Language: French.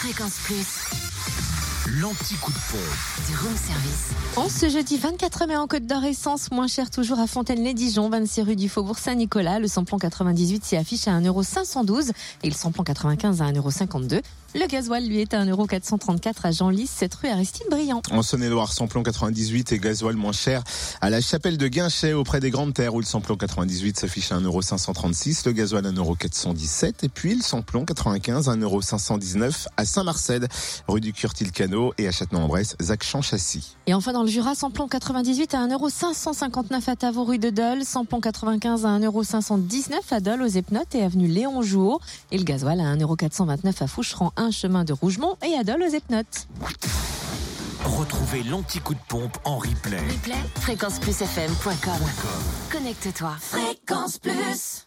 Fréquence Plus, L'anti-coup de pompe. du room service. En ce jeudi 24 mai en Côte d'Or, essence moins cher toujours à Fontaine-les-Dijon, 26 rue du Faubourg Saint-Nicolas. Le samplon 98 s'y affiche à 1,512€ et le samplon 95 à 1,52€. Le gasoil, lui, est à 1,434€ à Genlis, cette rue Aristide Briand. En Saône-et-Loire, samplon 98 et gasoil moins cher à la chapelle de Guinchet auprès des Grandes Terres où le samplon 98 s'affiche à 1,536€, le gasoil à 1,417€ et puis le samplon 95 à 1,519€ à Saint-Marcel, rue du Et à Châtenay-en-Bresse, Zac-Champ-Châssis. Et enfin dans le Jura, samplon 98 à 1,559€ à Tavaux rue de Dole, samplon 95 à 1,519€ à Dole aux Epnotes et avenue Léon Jouot et le gasoil à 1,429€ à Foucheron 1 chemin de Rougemont et à Dole aux Epnotes. Retrouvez l'anti-coup de pompe en replay. Replay, fréquenceplusfm.com. Connecte-toi. Fréquence Plus.